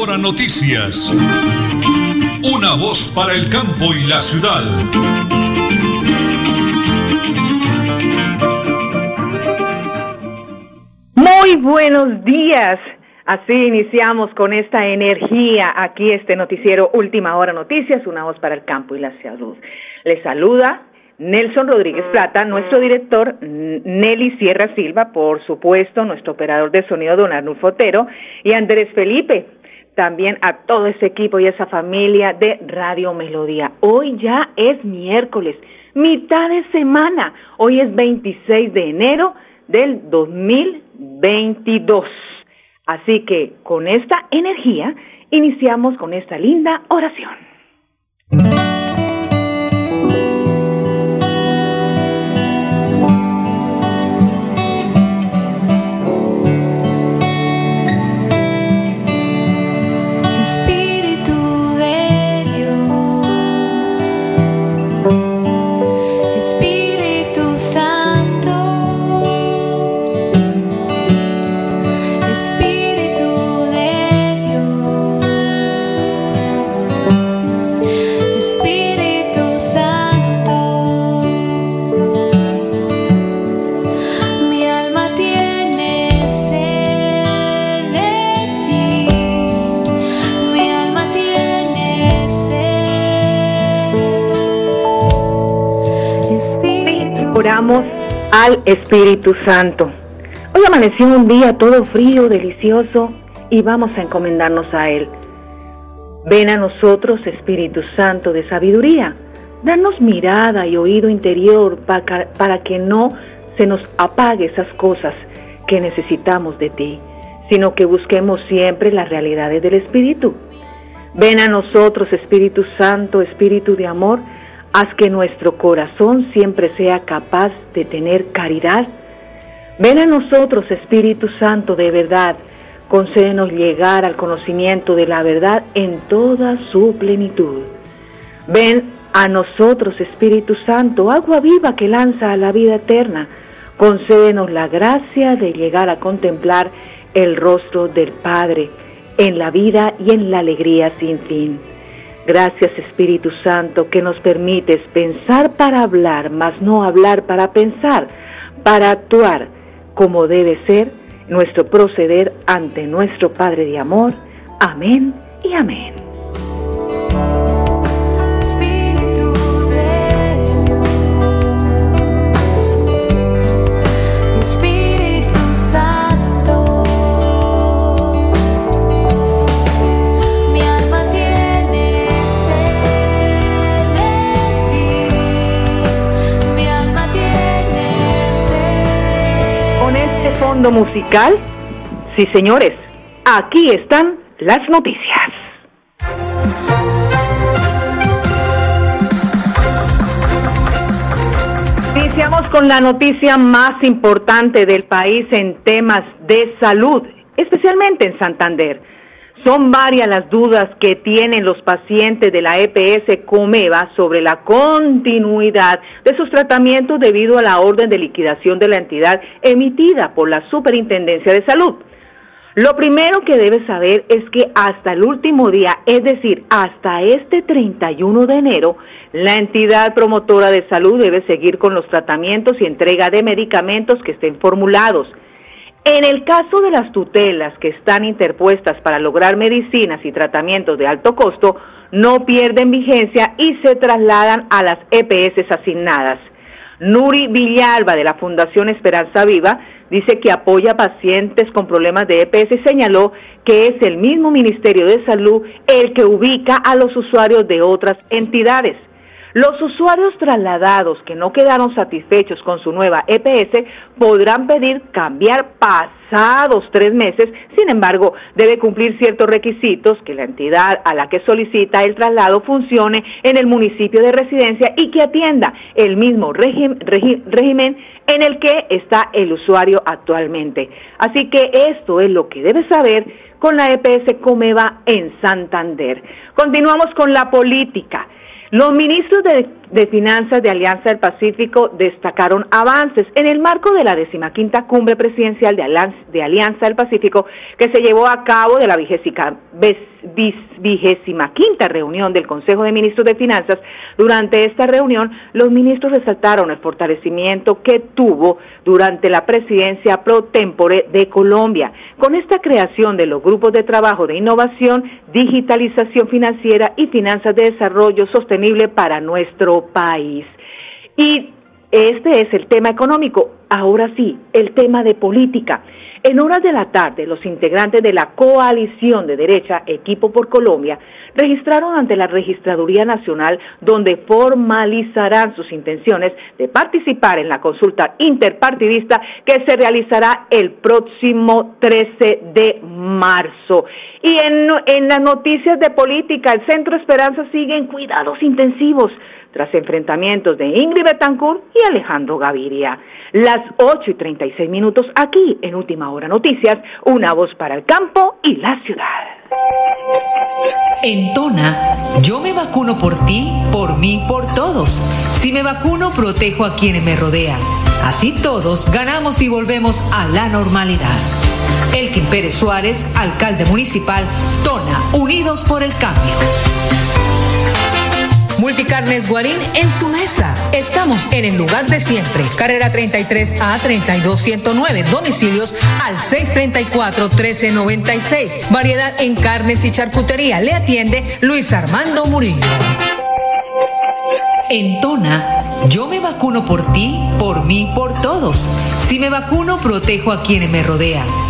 Hora Noticias. Una voz para el campo y la ciudad. Muy buenos días. Así iniciamos con esta energía aquí este noticiero Última Hora Noticias, una voz para el campo y la salud. Les saluda Nelson Rodríguez Plata, nuestro director, Nelly Sierra Silva, por supuesto, nuestro operador de sonido, don Arnulfo Otero, y Andrés Felipe, también a todo ese equipo y esa familia de Radio Melodía. Hoy ya es miércoles, mitad de semana, hoy es 26 de enero del 2022. Así que con esta energía iniciamos con esta linda oración. Al Espíritu Santo. Hoy amaneció un día todo frío, delicioso, y vamos a encomendarnos a Él. Ven a nosotros, Espíritu Santo de sabiduría. Danos mirada y oído interior para que no se nos apague esas cosas que necesitamos de ti, sino que busquemos siempre las realidades del Espíritu. Ven a nosotros, Espíritu Santo, Espíritu de amor, Haz que nuestro corazón siempre sea capaz de tener caridad. Ven a nosotros, Espíritu Santo, de verdad. Concédenos llegar al conocimiento de la verdad en toda su plenitud. Ven a nosotros, Espíritu Santo, agua viva que lanza a la vida eterna. Concédenos la gracia de llegar a contemplar el rostro del Padre en la vida y en la alegría sin fin. Gracias Espíritu Santo que nos permites pensar para hablar, mas no hablar para pensar, para actuar como debe ser nuestro proceder ante nuestro Padre de amor. Amén y amén. Fondo musical? Sí, señores, aquí están las noticias. Iniciamos con la noticia más importante del país en temas de salud, especialmente en Santander. Son varias las dudas que tienen los pacientes de la EPS Comeva sobre la continuidad de sus tratamientos debido a la orden de liquidación de la entidad emitida por la Superintendencia de Salud. Lo primero que debe saber es que hasta el último día, es decir, hasta este 31 de enero, la entidad promotora de salud debe seguir con los tratamientos y entrega de medicamentos que estén formulados en el caso de las tutelas que están interpuestas para lograr medicinas y tratamientos de alto costo, no pierden vigencia y se trasladan a las EPS asignadas. Nuri Villalba de la Fundación Esperanza Viva dice que apoya a pacientes con problemas de EPS y señaló que es el mismo Ministerio de Salud el que ubica a los usuarios de otras entidades. Los usuarios trasladados que no quedaron satisfechos con su nueva EPS podrán pedir cambiar pasados tres meses, sin embargo, debe cumplir ciertos requisitos que la entidad a la que solicita el traslado funcione en el municipio de residencia y que atienda el mismo régimen en el que está el usuario actualmente. Así que esto es lo que debe saber con la EPS Comeva en Santander. Continuamos con la política. Los ministros de de Finanzas de Alianza del Pacífico destacaron avances en el marco de la decimaquinta cumbre presidencial de Alianza, del Pacífico que se llevó a cabo de la vigésima, quinta reunión del Consejo de Ministros de Finanzas. Durante esta reunión, los ministros resaltaron el fortalecimiento que tuvo durante la presidencia pro tempore de Colombia. Con esta creación de los grupos de trabajo de innovación, digitalización financiera y finanzas de desarrollo sostenible para nuestro país. Y este es el tema económico. Ahora sí, el tema de política. En horas de la tarde, los integrantes de la coalición de derecha Equipo por Colombia registraron ante la Registraduría Nacional donde formalizarán sus intenciones de participar en la consulta interpartidista que se realizará el próximo 13 de marzo. Y en, en las noticias de política, el Centro Esperanza sigue en cuidados intensivos tras enfrentamientos de Ingrid Betancourt y Alejandro Gaviria. Las 8 y 36 minutos aquí en Última Hora Noticias, una voz para el campo y la ciudad. En Tona, yo me vacuno por ti, por mí, por todos. Si me vacuno, protejo a quienes me rodean. Así todos ganamos y volvemos a la normalidad. Elkin Pérez Suárez, alcalde municipal, Tona, Unidos por el Cambio. Multicarnes Guarín en su mesa. Estamos en el lugar de siempre. Carrera 33 a 32109. Domicilios al 634 1396. Variedad en carnes y charcutería. Le atiende Luis Armando Murillo. En Tona, yo me vacuno por ti, por mí, por todos. Si me vacuno, protejo a quienes me rodean.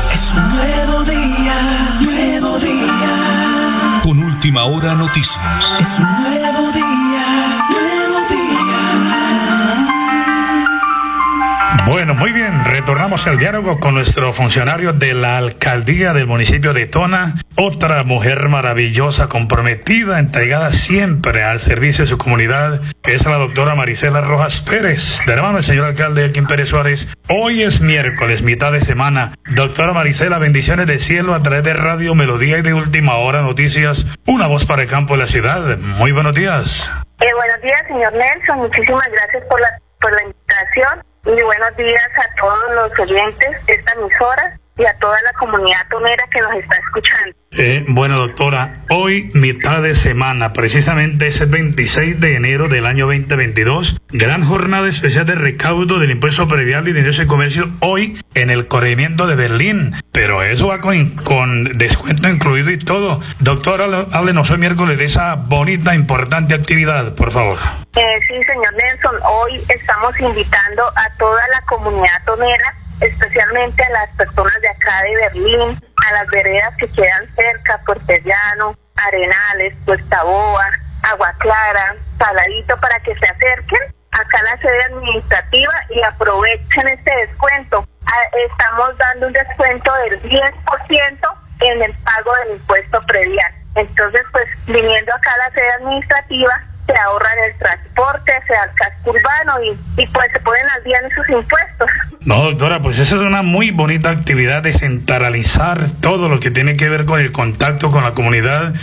Última hora noticias. Es un nuevo día, Bueno, muy bien, retornamos al diálogo con nuestro funcionario de la alcaldía del municipio de Tona, otra mujer maravillosa, comprometida, entregada siempre al servicio de su comunidad, es la doctora Marisela Rojas Pérez, de la mano del señor alcalde Elkin Pérez Suárez. Hoy es miércoles, mitad de semana. Doctora Marisela, bendiciones de cielo a través de Radio Melodía y de Última Hora Noticias, una voz para el campo de la ciudad. Muy buenos días. Eh, buenos días, señor Nelson. Muchísimas gracias por la, por la invitación y buenos días a todos los oyentes de esta emisora y a toda la comunidad tonera que nos está escuchando. Eh, bueno, doctora, hoy mitad de semana, precisamente es el 26 de enero del año 2022, gran jornada especial de recaudo del impuesto previal y de ingreso de comercio hoy en el corregimiento de Berlín, pero eso va con, descuento incluido y todo. Doctora, háblenos hoy miércoles de esa bonita, importante actividad, por favor. Eh, sí, señor Nelson, hoy estamos invitando a toda la comunidad tonera especialmente a las personas de acá de Berlín, a las veredas que quedan cerca, Llano, Arenales, Puesta Boa, Agua Clara, Saladito, para que se acerquen acá a la sede administrativa y aprovechen este descuento. Ah, estamos dando un descuento del 10% en el pago del impuesto predial. Entonces, pues viniendo acá a la sede administrativa, se ahorran el transporte, da el casco urbano y, y pues se ponen al día en sus impuestos. No, doctora, pues esa es una muy bonita actividad de centralizar todo lo que tiene que ver con el contacto con la comunidad.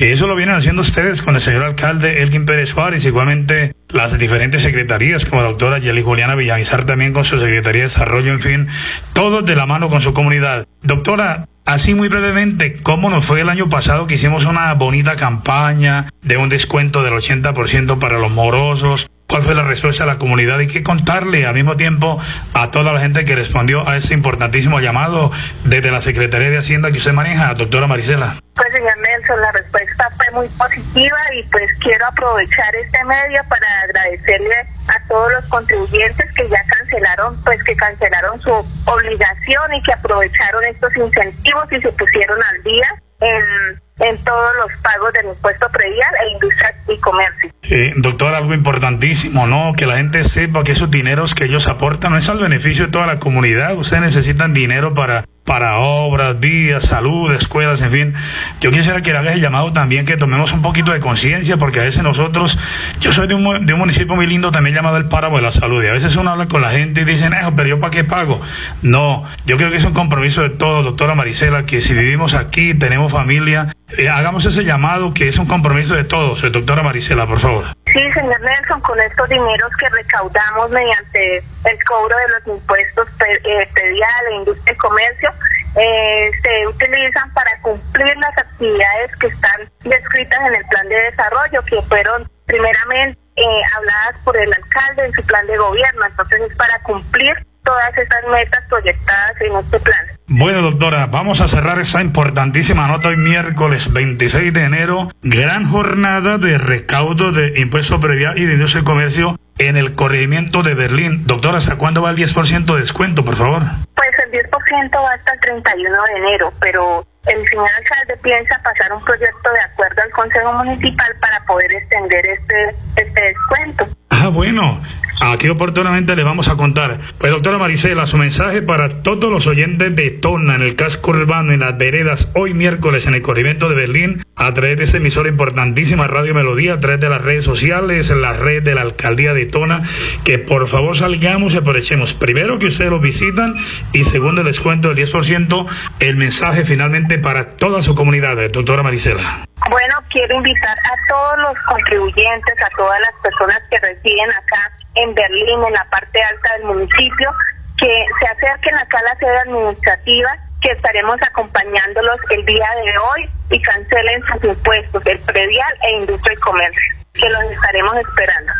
Y eso lo vienen haciendo ustedes con el señor alcalde Elkin Pérez Suárez, igualmente las diferentes secretarías, como la doctora Yeli Juliana Villamizar también con su Secretaría de Desarrollo, en fin, todos de la mano con su comunidad. Doctora, Así muy brevemente, ¿cómo nos fue el año pasado que hicimos una bonita campaña de un descuento del 80% para los morosos? Cuál fue la respuesta de la comunidad y qué contarle al mismo tiempo a toda la gente que respondió a ese importantísimo llamado desde la Secretaría de Hacienda que usted maneja, doctora Marisela. Pues señor Nelson, la respuesta fue muy positiva y pues quiero aprovechar este medio para agradecerle a todos los contribuyentes que ya cancelaron, pues que cancelaron su obligación y que aprovecharon estos incentivos y se pusieron al día en en todos los pagos del impuesto predial e industria y comercio. Eh, doctor, algo importantísimo, ¿no? Que la gente sepa que esos dineros que ellos aportan no es al beneficio de toda la comunidad. Ustedes necesitan dinero para para obras, vías, salud, escuelas, en fin. Yo quisiera que hagas el llamado también que tomemos un poquito de conciencia, porque a veces nosotros, yo soy de un, de un, municipio muy lindo también llamado el Páramo de la Salud, y a veces uno habla con la gente y dicen, eh, pero yo para qué pago. No, yo creo que es un compromiso de todos, doctora Marisela, que si vivimos aquí, tenemos familia, eh, hagamos ese llamado que es un compromiso de todos. Doctora Marisela, por favor. Sí, señor Nelson, con estos dineros que recaudamos mediante el cobro de los impuestos eh, predial, industria y comercio, eh, se utilizan para cumplir las actividades que están descritas en el plan de desarrollo, que fueron primeramente eh, habladas por el alcalde en su plan de gobierno. Entonces es para cumplir todas esas metas proyectadas en este plan. Bueno, doctora, vamos a cerrar esa importantísima nota hoy miércoles 26 de enero. Gran jornada de recaudo de impuesto previal y de industria y comercio en el corregimiento de Berlín. Doctora, ¿hasta cuándo va el 10% de descuento, por favor? Pues el 10% va hasta el 31 de enero, pero el señor alcalde piensa pasar un proyecto de acuerdo al Consejo Municipal para poder extender este, este descuento. Ah, bueno, Aquí oportunamente le vamos a contar. Pues doctora Marisela, su mensaje para todos los oyentes de Tona en el casco urbano, en las veredas, hoy miércoles en el corrimiento de Berlín, a través de esa emisora importantísima Radio Melodía, a través de las redes sociales, la red de la alcaldía de Tona, que por favor salgamos y aprovechemos. Primero que ustedes lo visitan y segundo el descuento del 10%, el mensaje finalmente para toda su comunidad, doctora Marisela. Bueno, quiero invitar a todos los contribuyentes, a todas las personas que residen acá en Berlín, en la parte alta del municipio, que se acerquen acá a la sede administrativa, que estaremos acompañándolos el día de hoy y cancelen sus impuestos, el predial e industria y comercio, que los estaremos esperando.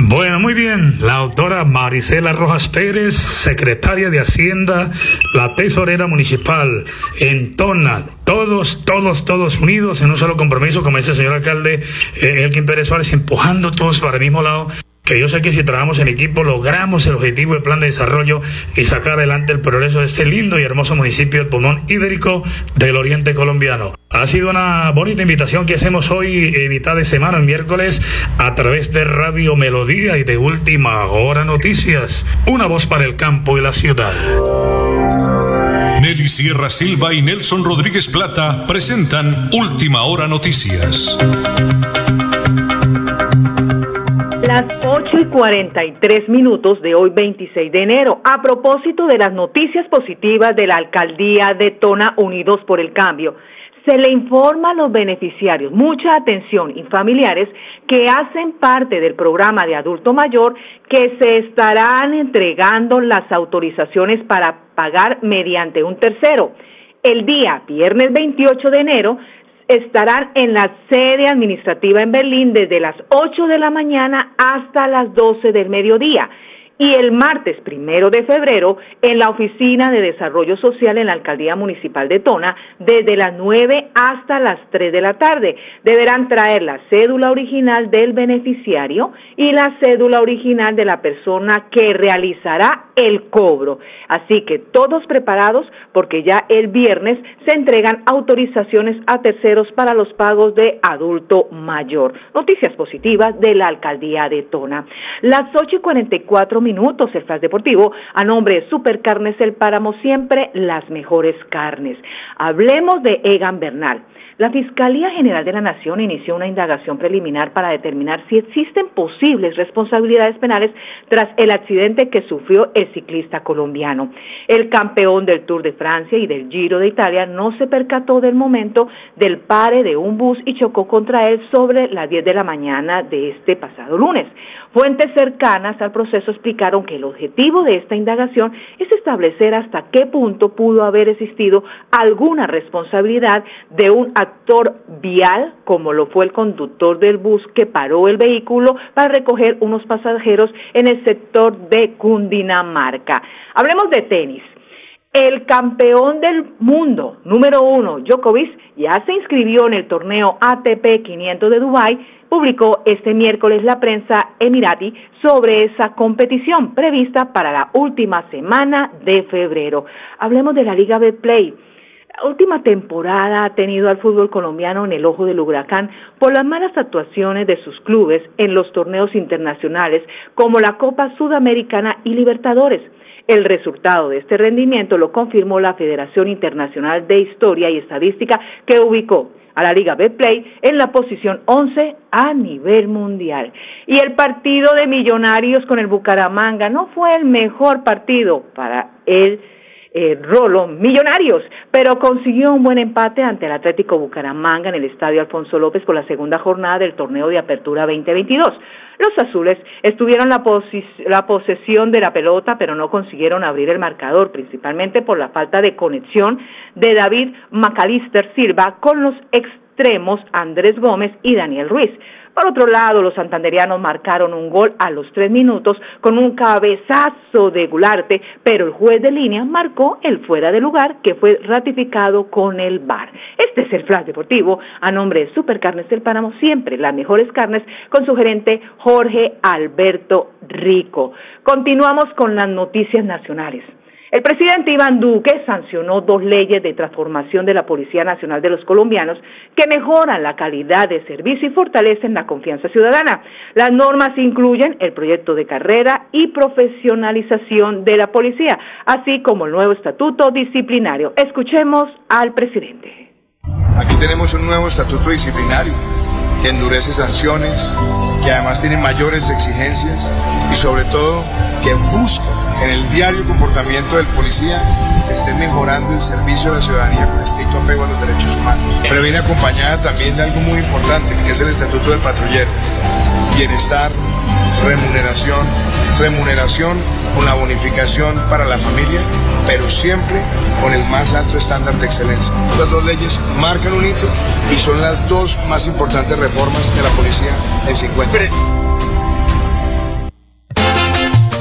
Bueno, muy bien. La doctora Marisela Rojas Pérez, secretaria de Hacienda, la tesorera municipal en Tona. Todos, todos, todos unidos en un solo compromiso, como dice el señor alcalde eh, Elkin Pérez Suárez, empujando todos para el mismo lado que yo sé que si trabajamos en equipo logramos el objetivo del plan de desarrollo y sacar adelante el progreso de este lindo y hermoso municipio del pulmón hídrico del oriente colombiano. Ha sido una bonita invitación que hacemos hoy en mitad de semana, en miércoles, a través de Radio Melodía y de Última Hora Noticias. Una voz para el campo y la ciudad. Nelly Sierra Silva y Nelson Rodríguez Plata presentan Última Hora Noticias. 8 y 43 minutos de hoy 26 de enero, a propósito de las noticias positivas de la alcaldía de Tona Unidos por el Cambio, se le informa a los beneficiarios, mucha atención y familiares que hacen parte del programa de adulto mayor que se estarán entregando las autorizaciones para pagar mediante un tercero. El día viernes 28 de enero estarán en la sede administrativa en Berlín desde las 8 de la mañana hasta las 12 del mediodía y el martes primero de febrero en la Oficina de Desarrollo Social en la Alcaldía Municipal de Tona desde las 9 hasta las 3 de la tarde. Deberán traer la cédula original del beneficiario y la cédula original de la persona que realizará el cobro. Así que todos preparados porque ya el viernes se entregan autorizaciones a terceros para los pagos de adulto mayor. Noticias positivas de la Alcaldía de Tona. Las 8 y 44 minutos el Flash Deportivo a nombre de Supercarnes El Páramo, siempre las mejores carnes. Hablemos de Egan Bernal. La Fiscalía General de la Nación inició una indagación preliminar para determinar si existen posibles responsabilidades penales tras el accidente que sufrió el ciclista colombiano. El campeón del Tour de Francia y del Giro de Italia no se percató del momento del pare de un bus y chocó contra él sobre las 10 de la mañana de este pasado lunes. Fuentes cercanas al proceso explicaron que el objetivo de esta indagación es establecer hasta qué punto pudo haber existido alguna responsabilidad de un actor vial, como lo fue el conductor del bus que paró el vehículo para recoger unos pasajeros en el sector de Cundinamarca. Hablemos de tenis. El campeón del mundo, número uno, Djokovic, ya se inscribió en el torneo ATP 500 de Dubái, publicó este miércoles la prensa Emirati sobre esa competición prevista para la última semana de febrero. Hablemos de la Liga Betplay. La última temporada ha tenido al fútbol colombiano en el ojo del huracán por las malas actuaciones de sus clubes en los torneos internacionales como la Copa Sudamericana y Libertadores. El resultado de este rendimiento lo confirmó la Federación Internacional de Historia y Estadística que ubicó a la Liga Betplay en la posición 11 a nivel mundial. Y el partido de Millonarios con el Bucaramanga no fue el mejor partido para el eh, Rolo Millonarios, pero consiguió un buen empate ante el Atlético Bucaramanga en el Estadio Alfonso López por la segunda jornada del torneo de apertura 2022. Los azules estuvieron la, la posesión de la pelota, pero no consiguieron abrir el marcador, principalmente por la falta de conexión de David Macalister Silva con los extremos Andrés Gómez y Daniel Ruiz. Por otro lado, los santanderianos marcaron un gol a los tres minutos con un cabezazo de Gularte, pero el juez de línea marcó el fuera de lugar que fue ratificado con el VAR. Este es el Flash Deportivo a nombre de Supercarnes del Páramo, siempre las mejores carnes, con su gerente Jorge Alberto Rico. Continuamos con las noticias nacionales. El presidente Iván Duque sancionó dos leyes de transformación de la Policía Nacional de los Colombianos que mejoran la calidad de servicio y fortalecen la confianza ciudadana. Las normas incluyen el proyecto de carrera y profesionalización de la policía, así como el nuevo estatuto disciplinario. Escuchemos al presidente. Aquí tenemos un nuevo estatuto disciplinario que endurece sanciones, que además tiene mayores exigencias y sobre todo que busca en el diario comportamiento del policía se esté mejorando el servicio a la ciudadanía con estricto apego a los derechos humanos. Pero viene acompañada también de algo muy importante, que es el Estatuto del Patrullero. Bienestar, remuneración, remuneración con la bonificación para la familia, pero siempre con el más alto estándar de excelencia. Estas dos leyes marcan un hito y son las dos más importantes reformas de la policía en 50.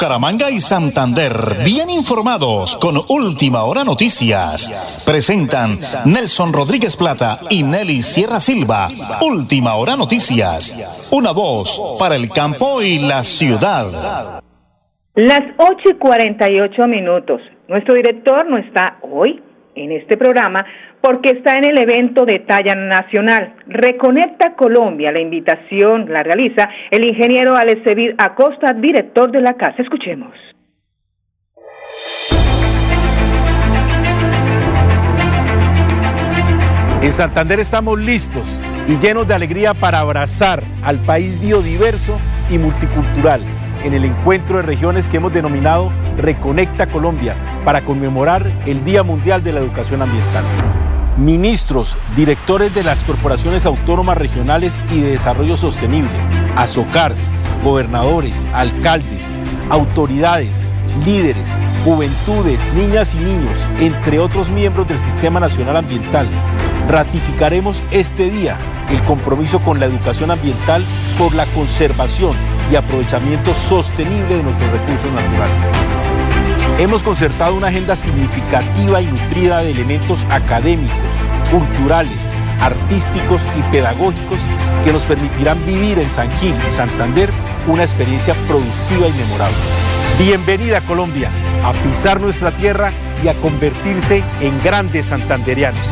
Bucaramanga y Santander, bien informados con Última Hora Noticias. Presentan Nelson Rodríguez Plata y Nelly Sierra Silva. Última Hora Noticias. Una voz para el campo y la ciudad. Las 8 y 48 minutos. Nuestro director no está hoy en este programa porque está en el evento de talla nacional. Reconecta Colombia. La invitación la realiza el ingeniero Alecevid Acosta, director de la casa. Escuchemos. En Santander estamos listos y llenos de alegría para abrazar al país biodiverso y multicultural en el encuentro de regiones que hemos denominado Reconecta Colombia para conmemorar el Día Mundial de la Educación Ambiental. Ministros, directores de las corporaciones autónomas regionales y de desarrollo sostenible, azocars, gobernadores, alcaldes, autoridades, líderes, juventudes, niñas y niños, entre otros miembros del Sistema Nacional Ambiental, ratificaremos este día el compromiso con la educación ambiental por la conservación y aprovechamiento sostenible de nuestros recursos naturales. Hemos concertado una agenda significativa y nutrida de elementos académicos, culturales, artísticos y pedagógicos que nos permitirán vivir en San Gil y Santander una experiencia productiva y memorable. Bienvenida Colombia a pisar nuestra tierra y a convertirse en grandes santanderianos.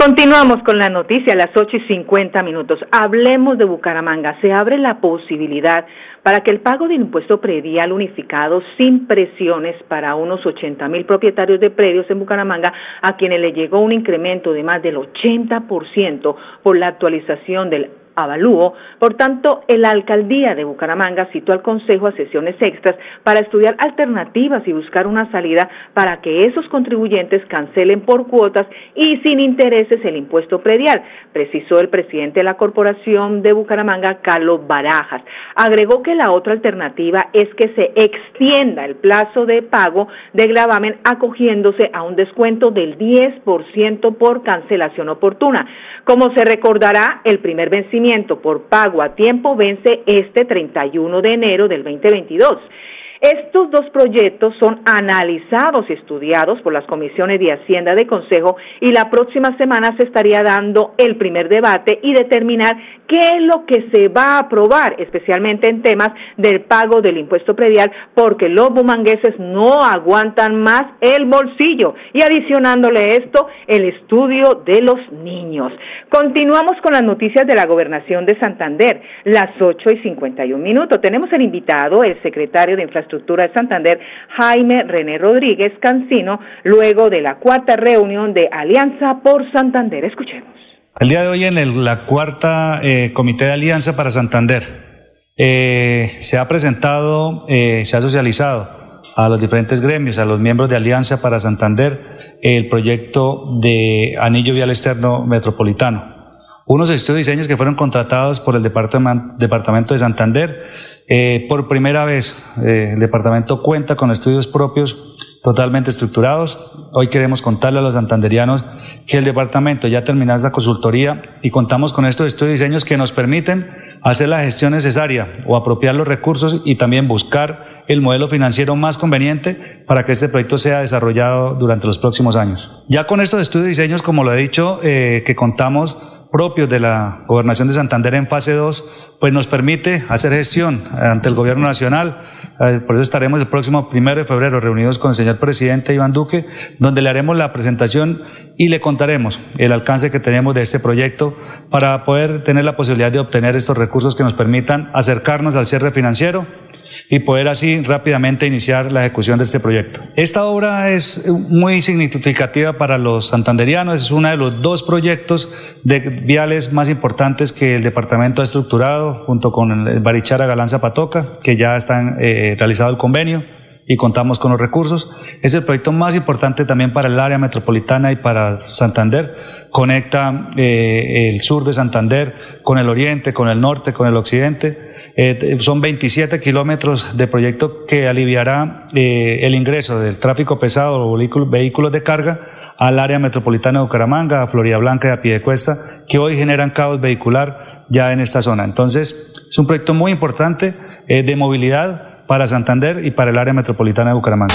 Continuamos con la noticia a las 8 y 50 minutos. Hablemos de Bucaramanga. Se abre la posibilidad para que el pago del impuesto predial unificado sin presiones para unos 80 mil propietarios de predios en Bucaramanga, a quienes le llegó un incremento de más del 80% por la actualización del avalúo. Por tanto, la alcaldía de Bucaramanga citó al Consejo a sesiones extras para estudiar alternativas y buscar una salida para que esos contribuyentes cancelen por cuotas y sin intereses el impuesto predial, precisó el presidente de la Corporación de Bucaramanga, Carlos Barajas. Agregó que la otra alternativa es que se extienda el plazo de pago de gravamen acogiéndose a un descuento del 10% por cancelación oportuna. Como se recordará, el primer vencimiento por pago a tiempo vence este 31 de enero del 2022. Estos dos proyectos son analizados y estudiados por las comisiones de Hacienda de Consejo y la próxima semana se estaría dando el primer debate y determinar qué es lo que se va a aprobar, especialmente en temas del pago del impuesto predial, porque los bumangueses no aguantan más el bolsillo. Y adicionándole esto, el estudio de los niños. Continuamos con las noticias de la gobernación de Santander, las 8 y 51 minutos. Tenemos el invitado, el secretario de Infraestructura Estructura de Santander, Jaime René Rodríguez Cancino, luego de la cuarta reunión de Alianza por Santander. Escuchemos. El día de hoy en la cuarta eh, Comité de Alianza para Santander eh, se ha presentado, eh, se ha socializado a los diferentes gremios, a los miembros de Alianza para Santander, el proyecto de anillo vial externo metropolitano. Unos estudios y diseños que fueron contratados por el Departamento de Santander por primera vez, el departamento cuenta con estudios propios totalmente estructurados. Hoy queremos contarle a los santanderianos que el departamento ya terminó esta consultoría y contamos con estos estudios y diseños que nos permiten hacer la gestión necesaria o apropiar los recursos y también buscar el modelo financiero más conveniente para que este proyecto sea desarrollado durante los próximos años. Ya con estos estudios y diseños, como lo he dicho, eh, que contamos propios de la Gobernación de Santander en fase 2, pues nos permite hacer gestión ante el Gobierno Nacional. Eh, por eso estaremos el próximo primero de febrero reunidos con el señor presidente Iván Duque, donde le haremos la presentación y le contaremos el alcance que tenemos de este proyecto para poder tener la posibilidad de obtener estos recursos que nos permitan acercarnos al cierre financiero y poder así rápidamente iniciar la ejecución de este proyecto. Esta obra es muy significativa para los santanderianos, es uno de los dos proyectos de viales más importantes que el departamento ha estructurado junto con el Barichara Galán Zapatoca, que ya está eh, realizado el convenio y contamos con los recursos. Es el proyecto más importante también para el área metropolitana y para Santander. Conecta eh, el sur de Santander con el oriente, con el norte, con el occidente eh, son 27 kilómetros de proyecto que aliviará eh, el ingreso del tráfico pesado o vehículos de carga al área metropolitana de Bucaramanga, a Florida Blanca y a Piedecuesta, que hoy generan caos vehicular ya en esta zona. Entonces, es un proyecto muy importante eh, de movilidad para Santander y para el área metropolitana de Bucaramanga.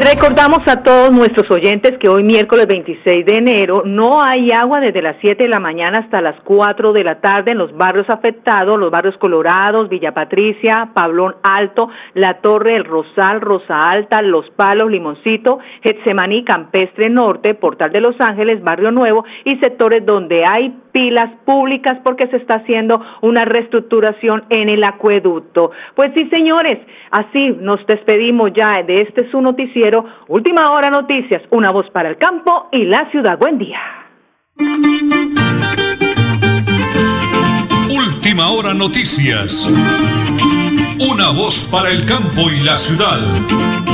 Recordamos a todos nuestros oyentes que hoy miércoles 26 de enero no hay agua desde las 7 de la mañana hasta las 4 de la tarde en los barrios afectados, los barrios Colorados, Villa Patricia, Pablón Alto, La Torre, El Rosal, Rosa Alta, Los Palos, Limoncito, Getsemaní, Campestre Norte, Portal de Los Ángeles, Barrio Nuevo y sectores donde hay pilas públicas porque se está haciendo una reestructuración en el acueducto. Pues sí, señores, así nos despedimos ya de este su noticiero. Última hora noticias, una voz para el campo y la ciudad. Buen día. Última hora noticias. Una voz para el campo y la ciudad.